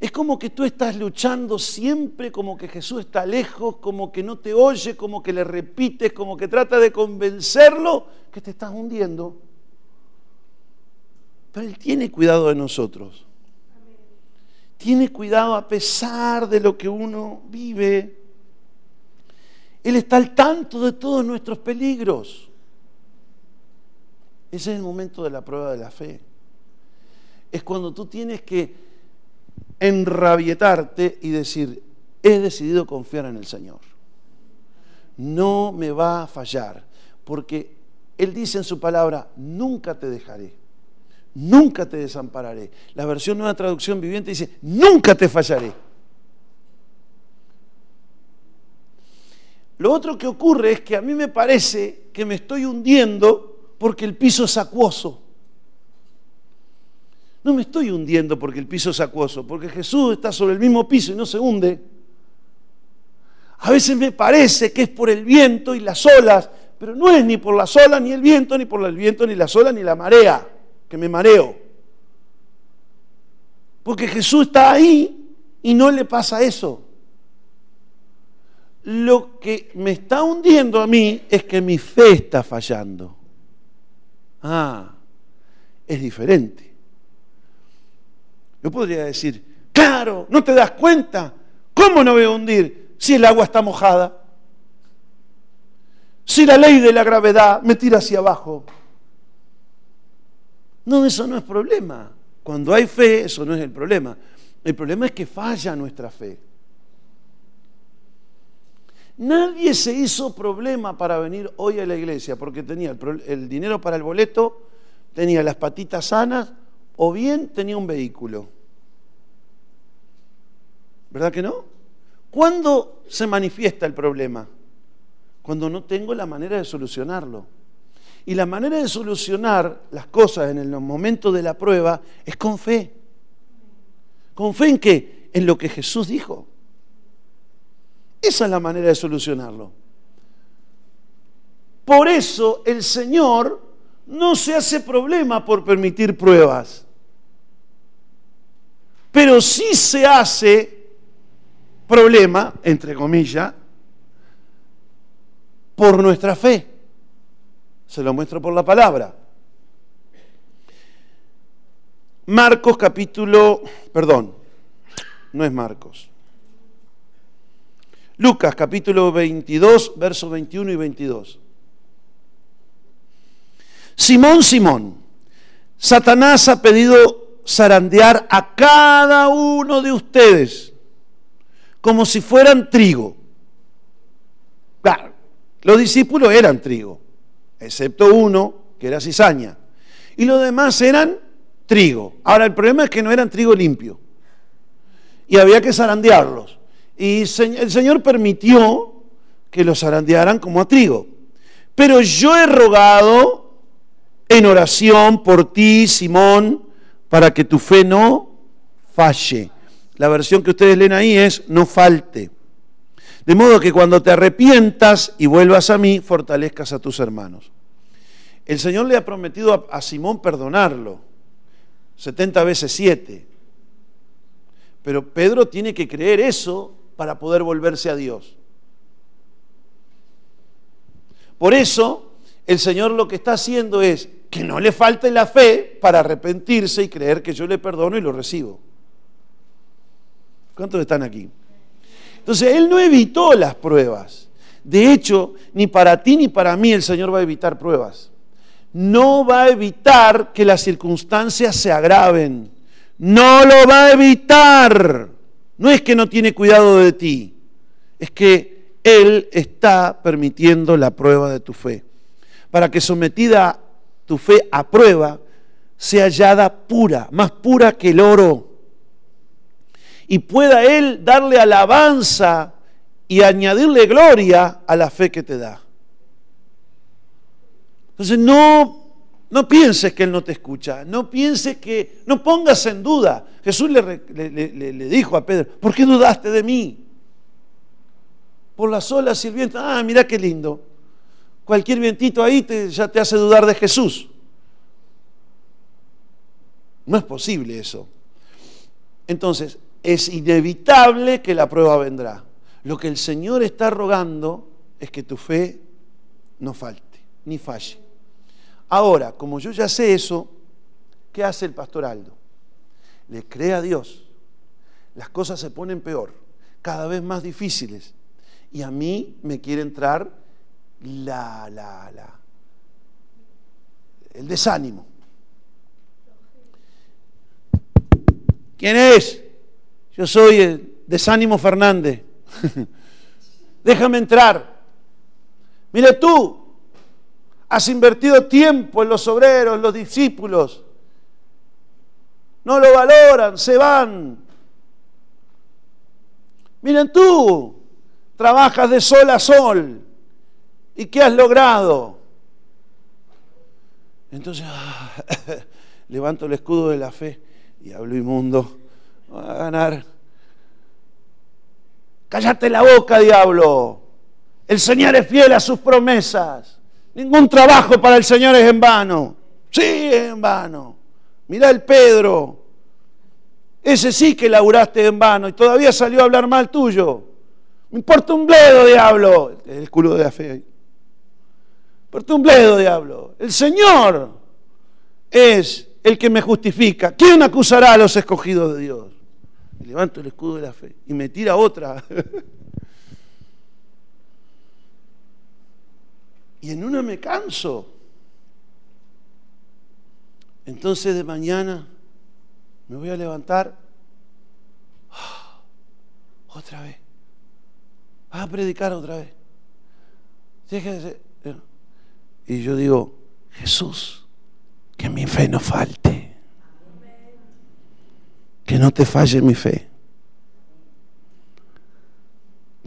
A: Es como que tú estás luchando siempre, como que Jesús está lejos, como que no te oye, como que le repites, como que trata de convencerlo que te estás hundiendo. Pero Él tiene cuidado de nosotros. Tiene cuidado a pesar de lo que uno vive. Él está al tanto de todos nuestros peligros. Ese es el momento de la prueba de la fe. Es cuando tú tienes que enrabietarte y decir, he decidido confiar en el Señor. No me va a fallar, porque Él dice en su palabra, nunca te dejaré, nunca te desampararé. La versión nueva traducción viviente dice, nunca te fallaré. Lo otro que ocurre es que a mí me parece que me estoy hundiendo porque el piso es acuoso. No me estoy hundiendo porque el piso es acuoso, porque Jesús está sobre el mismo piso y no se hunde. A veces me parece que es por el viento y las olas, pero no es ni por las olas, ni el viento, ni por el viento, ni las olas, ni la marea, que me mareo. Porque Jesús está ahí y no le pasa eso. lo que me está hundiendo a mí es que mi fe está fallando. Ah, es diferente. Yo podría decir, claro, ¿no te das cuenta? ¿Cómo no voy a hundir si el agua está mojada? Si la ley de la gravedad me tira hacia abajo. No, eso no es problema. Cuando hay fe, eso no es el problema. El problema es que falla nuestra fe. Nadie se hizo problema para venir hoy a la iglesia porque tenía el, dinero para el boleto, tenía las patitas sanas o bien tenía un vehículo. ¿Verdad que no? ¿Cuándo se manifiesta el problema? Cuando no tengo la manera de solucionarlo. Y la manera de solucionar las cosas en el momento de la prueba es con fe. ¿Con fe en qué? En lo que Jesús dijo. Esa es la manera de solucionarlo. Por eso el Señor no se hace problema por permitir pruebas, pero sí se hace problema, entre comillas, por nuestra fe. Se lo muestro por la palabra. Marcos capítulo, perdón, no es Marcos. Lucas capítulo 22, versos 21 y 22. Simón, Simón, Satanás ha pedido zarandear a cada uno de ustedes como si fueran trigo. Claro, los discípulos eran trigo, excepto uno que era cizaña. Y los demás eran trigo. Ahora, el problema es que no eran trigo limpio. Y había que zarandearlos. Y el Señor permitió que los zarandearan como a trigo. Pero yo he rogado en oración por ti, Simón, para que tu fe no falle. La versión que ustedes leen ahí es no falte. De modo que cuando te arrepientas y vuelvas a mí, fortalezcas a tus hermanos. El Señor le ha prometido a, Simón perdonarlo, 70 veces 7. Pero Pedro tiene que creer eso para poder volverse a Dios. Por eso, el Señor lo que está haciendo es que no le falte la fe para arrepentirse y creer que yo le perdono y lo recibo. ¿Cuántos están aquí? Entonces, Él no evitó las pruebas. De hecho, ni para ti ni para mí el Señor va a evitar pruebas. No va a evitar que las circunstancias se agraven. No lo va a evitar. No es que no tiene cuidado de ti, es que Él está permitiendo la prueba de tu fe. Para que sometida tu fe a prueba, sea hallada pura, más pura que el oro. Y pueda Él darle alabanza y añadirle gloria a la fe que te da. Entonces no no pienses que Él no te escucha, no pienses que, no pongas en duda. Jesús le, le, dijo a Pedro, ¿por qué dudaste de mí? Por y el viento. Ah, mira qué lindo. Cualquier vientito ahí te, ya te hace dudar de Jesús. No es posible eso. Entonces, es inevitable que la prueba vendrá. Lo que el Señor está rogando es que tu fe no falte, ni falle. Ahora, como yo ya sé eso, ¿qué hace el pastor Aldo? Le cree a Dios. Las cosas se ponen peor, cada vez más difíciles. Y a mí me quiere entrar la, la, la, el desánimo. ¿Quién es? Yo soy el desánimo Fernández. (laughs) Déjame entrar. Mire tú, Has invertido tiempo en los obreros, en los discípulos. No lo valoran, se van. Miren tú, trabajas de sol a sol. ¿Y qué has logrado? Entonces, (laughs) levanto el escudo de la fe y hablo inmundo. Va a ganar. Cállate la boca, diablo. El Señor es fiel a sus promesas. Ningún trabajo para el Señor es en vano. Sí, es en vano. Mirá el Pedro. Ese sí que laburaste en vano y todavía salió a hablar mal tuyo. Me importa un bledo, diablo. El escudo de la fe importa un bledo, diablo. El Señor es el que me justifica. ¿Quién acusará a los escogidos de Dios? Y levanto el escudo de la fe y me tira otra. (laughs) y en una me canso. Entonces de mañana me voy a levantar (gasps) otra vez. Vas a predicar otra vez. Y yo digo, Jesús, que mi fe no falte. Que no te falle mi fe.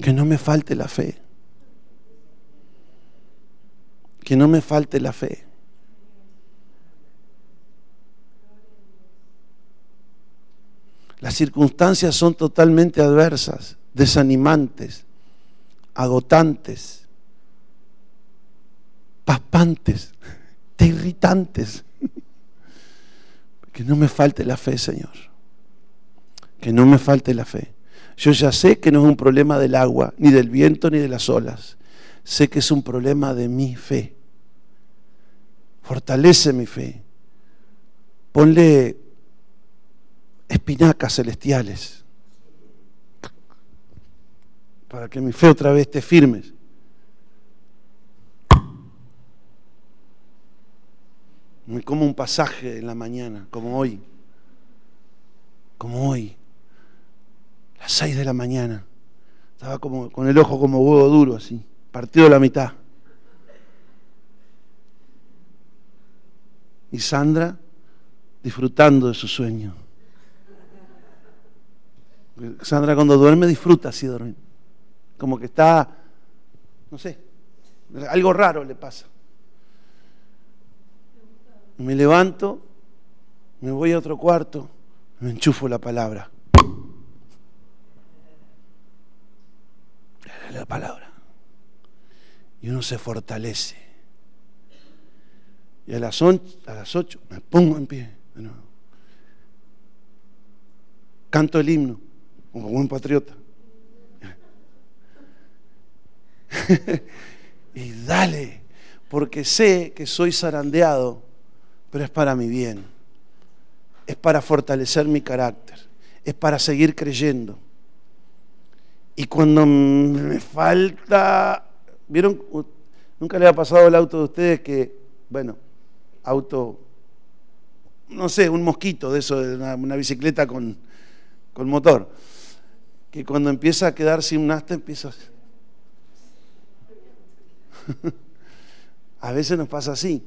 A: Que no me falte la fe. Que no me falte la fe. Las circunstancias son totalmente adversas, desanimantes, agotantes, paspantes, irritantes. Que no me falte la fe, Señor. Que no me falte la fe. Yo ya sé que no es un problema del agua, ni del viento, ni de las olas. Sé que es un problema de mi fe. Fortalece mi fe. Ponle espinacas celestiales para que mi fe otra vez esté firme. Como un pasaje en la mañana, como hoy, como hoy, las seis de la mañana. Estaba como con el ojo como huevo duro, así, partido la mitad. Y Sandra disfrutando de su sueño. Sandra cuando duerme disfruta así dormir. Como que está, no sé, algo raro le pasa. Me levanto, me voy a otro cuarto, me enchufo la palabra. La palabra. Y uno se fortalece. Y a las, 8 me pongo en pie. Canto el himno como buen patriota. (laughs) y dale, porque sé que soy zarandeado, pero es para mi bien. Es para fortalecer mi carácter. Es para seguir creyendo. Y cuando me falta, ¿vieron? Nunca le ha pasado el auto de ustedes que, bueno, auto, no sé, un mosquito de eso, de una, bicicleta con, con motor que cuando empieza a quedar sin nasta empieza (laughs) a... veces nos pasa así,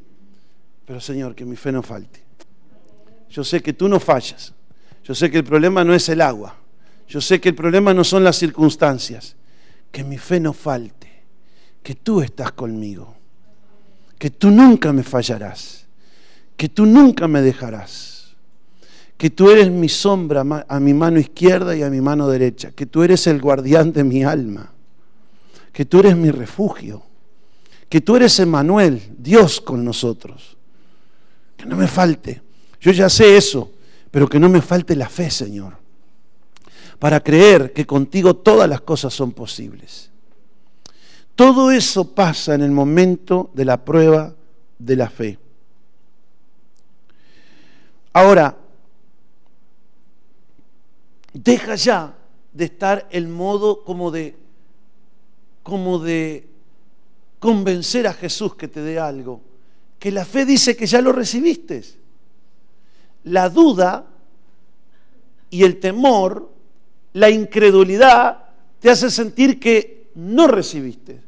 A: pero Señor, que mi fe no falte. Yo sé que tú no fallas. Yo sé que el problema no es el agua. Yo sé que el problema no son las circunstancias. Que mi fe no falte. Que tú estás conmigo. Que tú nunca me fallarás. Que tú nunca me dejarás que tú eres mi sombra a mi mano izquierda y a mi mano derecha, que tú eres el guardián de mi alma, que tú eres mi refugio, que tú eres Emanuel, Dios con nosotros. Que no me falte, yo ya sé eso, pero que no me falte la fe, Señor, para creer que contigo todas las cosas son posibles. Todo eso pasa en el momento de la prueba de la fe. Ahora, Deja ya de estar el modo como de, como de convencer a Jesús que te dé algo. Que la fe dice que ya lo recibiste. La duda y el temor, la incredulidad, te hace sentir que no recibiste.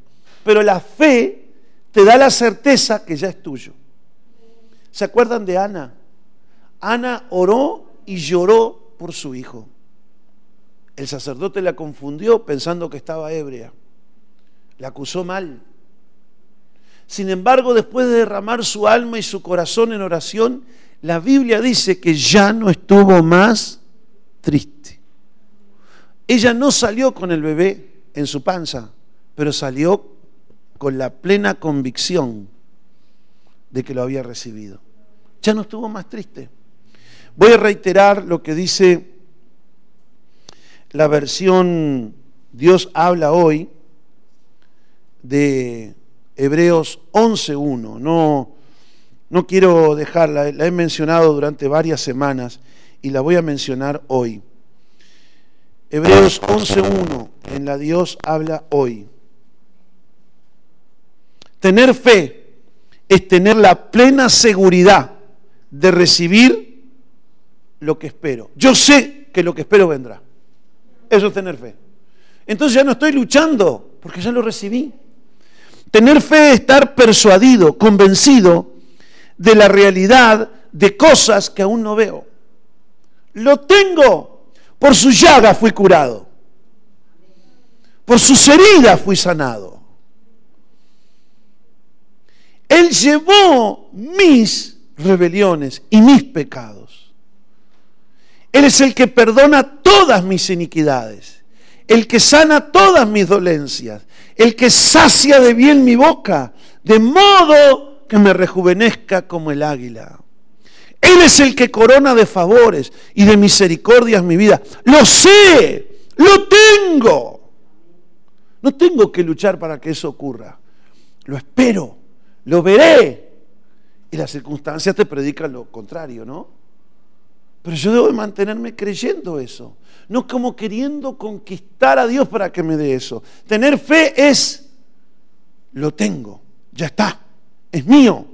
A: Pero la fe te da la certeza que ya es tuyo. ¿Se acuerdan de Ana? Ana oró y lloró por su hijo. El sacerdote la confundió pensando que estaba ebria. La acusó mal. Sin embargo, después de derramar su alma y su corazón en oración, la Biblia dice que ya no estuvo más triste. Ella no salió con el bebé en su panza, pero salió con la plena convicción de que lo había recibido. Ya no estuvo más triste. Voy a reiterar lo que dice la versión Dios habla hoy de Hebreos 11.1. No, no quiero dejarla, la he mencionado durante varias semanas y la voy a mencionar hoy. Hebreos 11.1, en la Dios habla hoy. Tener fe es tener la plena seguridad de recibir lo que espero. Yo sé que lo que espero vendrá. Eso es tener fe. Entonces ya no estoy luchando porque ya lo recibí. Tener fe es estar persuadido, convencido de la realidad de cosas que aún no veo. Lo tengo. Por su llaga fui curado. Por sus heridas fui sanado. Él llevó mis rebeliones y mis pecados. Él es el que perdona todas mis iniquidades, el que sana todas mis dolencias, el que sacia de bien mi boca, de modo que me rejuvenezca como el águila. Él es el que corona de favores y de misericordias mi vida. Lo sé, lo tengo. No tengo que luchar para que eso ocurra. Lo espero, lo veré. Y las circunstancias te predican lo contrario, ¿no? Pero yo debo mantenerme creyendo eso, no como queriendo conquistar a Dios para que me dé eso. Tener fe es, lo tengo, ya está, es mío.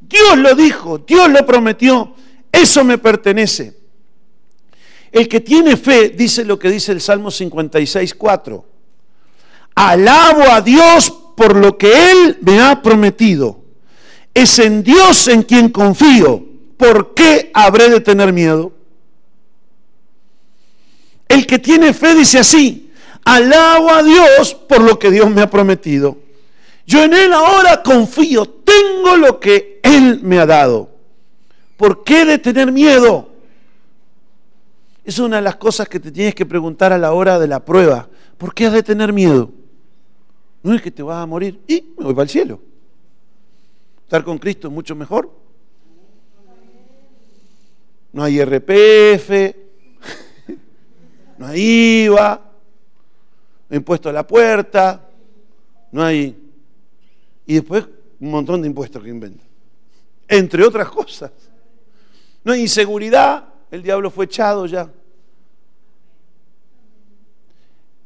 A: Dios lo dijo, Dios lo prometió, eso me pertenece. El que tiene fe dice lo que dice el Salmo 56, 4. Alabo a Dios por lo que Él me ha prometido es en Dios en quien confío. ¿Por qué habré de tener miedo? El que tiene fe dice así, alabo a Dios por lo que Dios me ha prometido. Yo en Él ahora confío, tengo lo que Él me ha dado. ¿Por qué de tener miedo? Es una de las cosas que te tienes que preguntar a la hora de la prueba. ¿Por qué has de tener miedo? No es que te vas a morir y me voy para el cielo. Estar con Cristo es mucho mejor. No hay RPF, no hay IVA, no hay impuesto a la puerta, no hay... Y después un montón de impuestos que inventan. Entre otras cosas. No hay inseguridad, el diablo fue echado ya.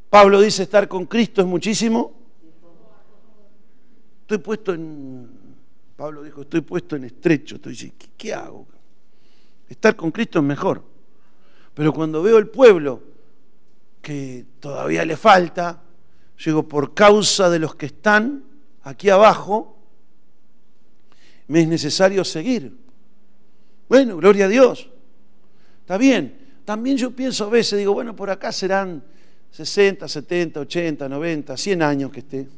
A: Pablo dice estar con Cristo es muchísimo. Estoy puesto en Pablo dijo, estoy puesto en estrecho. Estoy diciendo, ¿qué, hago? Estar con Cristo es mejor. Pero cuando veo el pueblo que todavía le falta, llego por causa de los que están aquí abajo, me es necesario seguir. Bueno, gloria a Dios. Está bien. También yo pienso a veces, digo, bueno, por acá serán 60, 70, 80, 90, 100 años que esté.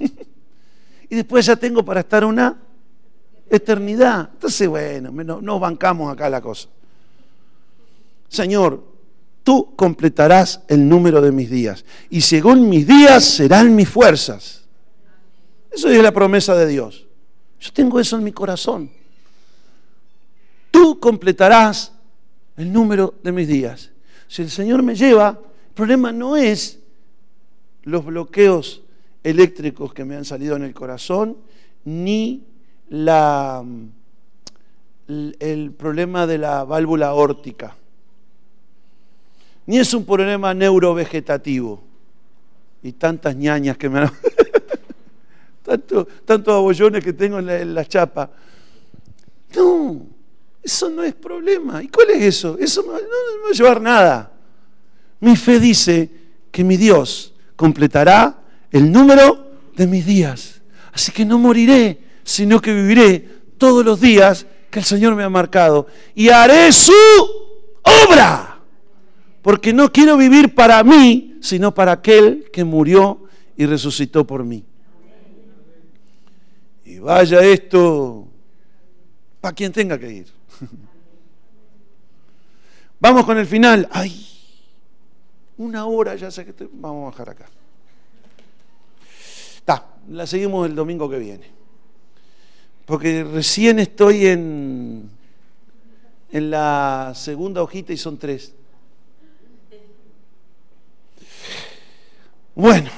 A: (laughs) y después ya tengo para estar una eternidad. Entonces, bueno, no, no bancamos acá la cosa. Señor, tú completarás el número de mis días y según mis días serán mis fuerzas. Eso es la promesa de Dios. Yo tengo eso en mi corazón. Tú completarás el número de mis días. Si el Señor me lleva, el problema no es los bloqueos eléctricos que me han salido en el corazón, ni el problema de la válvula órtica, ni es un problema neurovegetativo. Y tantas ñañas que me han... (laughs) tanto, tantos abollones que tengo en la, chapa. No, eso no es problema. ¿Y cuál es eso? Eso no, no va a llevar nada. Mi fe dice que mi Dios completará el número de mis días. Así que no moriré, sino que viviré todos los días que el Señor me ha marcado. Y haré su obra. Porque no quiero vivir para mí, sino para aquel que murió y resucitó por mí. Y vaya esto para quien tenga que ir. (laughs) Vamos con el final. Ay, una hora ya sé que vamos a bajar acá la seguimos el domingo que viene. Porque recién estoy en, en la segunda hojita y son tres. Bueno,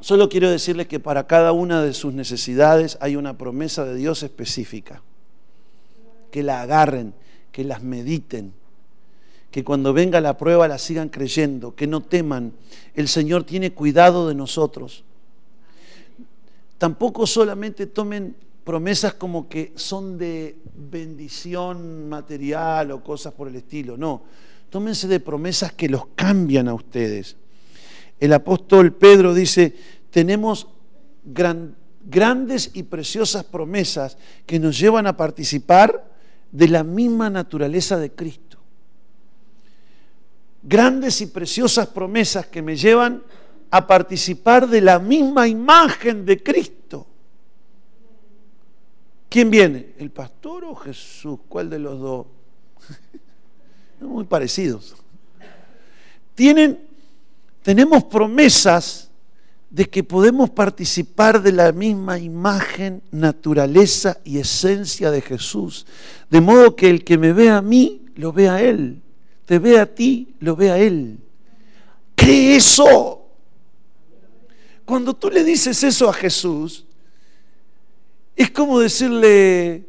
A: solo quiero decirles que para cada una de sus necesidades hay una promesa de Dios específica. Que la agarren, que las mediten, que cuando venga la prueba la sigan creyendo, que no teman. El Señor tiene cuidado de nosotros. Tampoco solamente tomen promesas como que son de bendición material o cosas por el estilo, no. Tómense de promesas que los cambian a ustedes. El apóstol Pedro dice, tenemos grandes y preciosas promesas que nos llevan a participar de la misma naturaleza de Cristo. Grandes y preciosas promesas que me llevan a participar de la misma imagen de Cristo. ¿Quién viene? ¿El pastor o Jesús? ¿Cuál de los dos? (laughs) Muy parecidos. Tienen tenemos promesas de que podemos participar de la misma imagen, naturaleza y esencia de Jesús. De modo que el que me ve a mí, lo ve a Él. Te ve a ti, lo ve a Él. ¿Cree eso? Cuando tú le dices eso a Jesús, es como decirle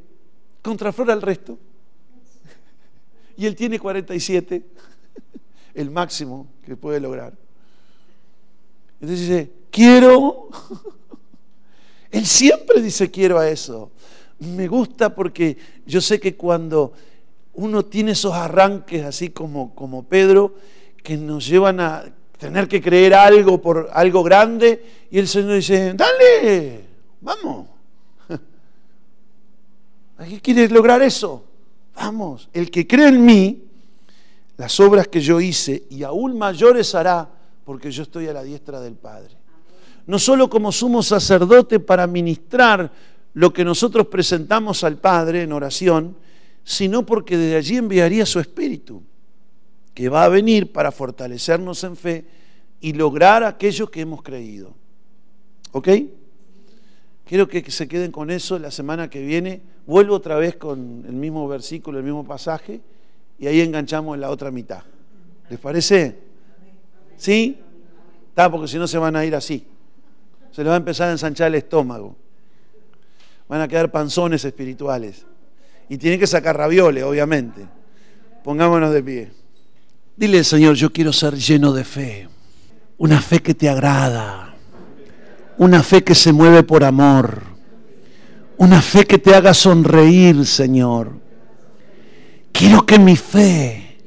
A: contraflor al resto. Y Él tiene 47, (laughs) el máximo que puede lograr. Entonces dice, quiero. (laughs) Él siempre dice quiero a eso. Me gusta porque yo sé que cuando uno tiene esos arranques así como, como Pedro, que nos llevan a tener que creer algo por algo grande, y el Señor dice, dale, vamos. (laughs) ¿A qué quieres lograr eso? Vamos, el que cree en mí, las obras que yo hice y aún mayores hará, porque yo estoy a la diestra del Padre. No solo como sumo sacerdote para ministrar lo que nosotros presentamos al Padre en oración, sino porque de allí enviaría su Espíritu, que va a venir para fortalecernos en fe y lograr aquello que hemos creído. ¿Ok? Quiero que se queden con eso la semana que viene. Vuelvo otra vez con el mismo versículo, el mismo pasaje, y ahí enganchamos la otra mitad. ¿Les parece? ¿Sí? Está, porque si no se van a ir así. Se les va a empezar a ensanchar el estómago. Van a quedar panzones espirituales. Y tienen que sacar ravioles, obviamente. Pongámonos de pie. Dile Señor, yo quiero ser lleno de fe. Una fe que te agrada. Una fe que se mueve por amor. Una fe que te haga sonreír, Señor. Quiero que mi fe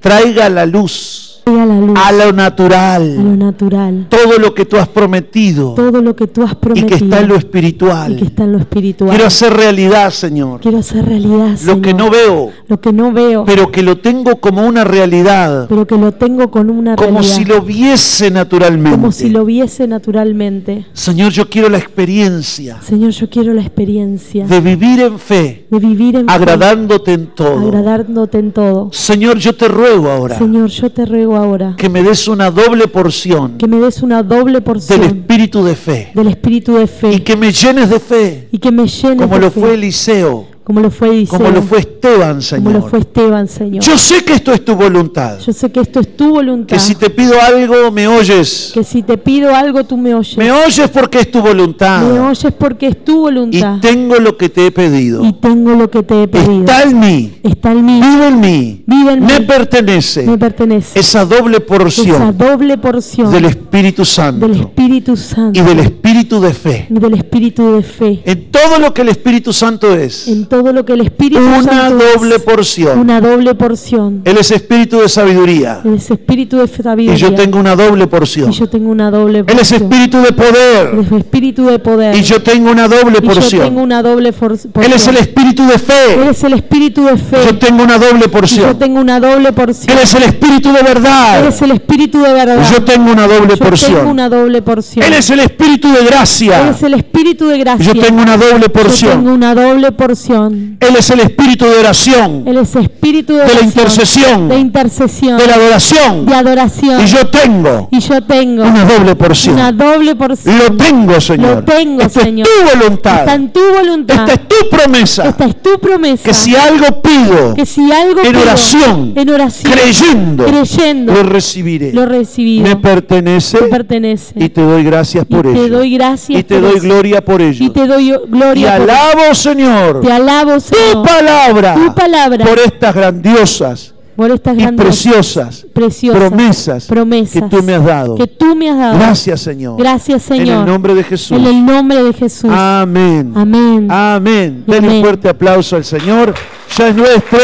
A: traiga la luz a, lo natural,
B: natural,
A: todo lo que tú has prometido,
B: todo lo que tú has prometido
A: y que está en lo espiritual,
B: que está en lo espiritual.
A: Quiero hacer realidad, Señor.
B: Quiero hacer realidad,
A: Lo que no veo,
B: lo que no veo,
A: pero que lo tengo como una realidad,
B: pero que lo tengo con una
A: como si lo viese naturalmente,
B: como si lo viese naturalmente.
A: Señor, yo quiero la experiencia,
B: Señor, yo quiero la experiencia
A: de vivir en fe,
B: de vivir en
A: agradándote en todo,
B: agradándote en todo.
A: Señor, yo te ruego ahora,
B: Señor, yo te ruego ahora
A: que me des una doble porción
B: que me des una doble porción
A: del espíritu de fe.
B: del espíritu de fe.
A: Y que me llenes de fe
B: y que me llenes
A: como
B: de
A: lo
B: fe,
A: fue Eliseo
B: como lo fue Eliseo,
A: como lo fue Esteban, Señor.
B: como lo fue Esteban, Señor.
A: Yo sé que esto es tu voluntad.
B: Yo sé que esto es tu voluntad.
A: Que si te pido algo, me oyes.
B: Que si te pido algo, tú me oyes.
A: Me oyes porque es tu voluntad.
B: Me oyes porque es tu voluntad.
A: Y tengo lo que te he pedido.
B: Y tengo lo que te he pedido.
A: Está en mí.
B: Está en mí.
A: Vive en mí.
B: Vive en
A: me
B: mí.
A: pertenece.
B: Me pertenece.
A: Esa doble porción.
B: Esa doble porción.
A: Del Espíritu Santo.
B: Del Espíritu Santo.
A: Y del Espíritu de fe.
B: Y del Espíritu de fe.
A: En todo lo que el Espíritu Santo es.
B: En todo lo que el Espíritu
A: una
B: Santo
A: doble
B: es.
A: porción.
B: Una doble porción.
A: Él es espíritu de sabiduría.
B: Él es espíritu de sabiduría.
A: Y yo tengo una doble porción.
B: Y yo tengo una doble
A: Él
B: porción.
A: es espíritu de poder.
B: Él es espíritu de poder.
A: Y yo tengo una doble
B: Y yo
A: porción.
B: tengo una doble porción.
A: Él es el espíritu de
B: Él
A: fe.
B: es el espíritu de fe.
A: Yo tengo una doble
B: Y yo
A: porción.
B: tengo una doble porción.
A: Él es el espíritu de
B: Él
A: verdad.
B: es el espíritu de verdad.
A: Yo tengo una doble
B: Yo tengo
A: porción.
B: una doble porción.
A: Él es el espíritu de gracia.
B: Él es el espíritu de gracia.
A: Yo tengo una doble
B: Yo tengo
A: porción.
B: una doble porción.
A: Él es el espíritu de oración,
B: Él es espíritu de,
A: De la
B: oración,
A: intercesión.
B: de intercesión,
A: de la adoración.
B: de adoración.
A: Y yo tengo
B: Y yo tengo
A: una doble porción.
B: una doble porción.
A: Lo tengo, Señor.
B: Lo tengo,
A: Esta
B: Señor.
A: es tu voluntad.
B: Está en tu voluntad.
A: Esta es tu promesa.
B: Esta es tu promesa.
A: Que si algo pido,
B: que si algo
A: en oración,
B: en oración,
A: creyendo,
B: creyendo,
A: lo recibiré.
B: lo recibiré.
A: Me pertenece
B: Me pertenece.
A: y te doy gracias
B: Y
A: por
B: te
A: ello.
B: doy gracias
A: y te
B: por
A: doy
B: eso.
A: gloria por ello.
B: y te doy
A: Y
B: gloria por
A: alabo, Señor,
B: Te alabo,
A: tu
B: Señor,
A: palabra,
B: tu palabra
A: por estas grandiosas
B: por estas
A: y preciosas
B: preciosas
A: promesas,
B: promesas
A: que tú me has dado.
B: que tú me has dado.
A: Gracias, Señor.
B: Gracias,
A: En
B: Señor.
A: el nombre de Jesús.
B: En el nombre de Jesús.
A: Amén.
B: Amén.
A: Amén. Denle un
B: Amén.
A: fuerte aplauso al Señor. Ya es nuestro.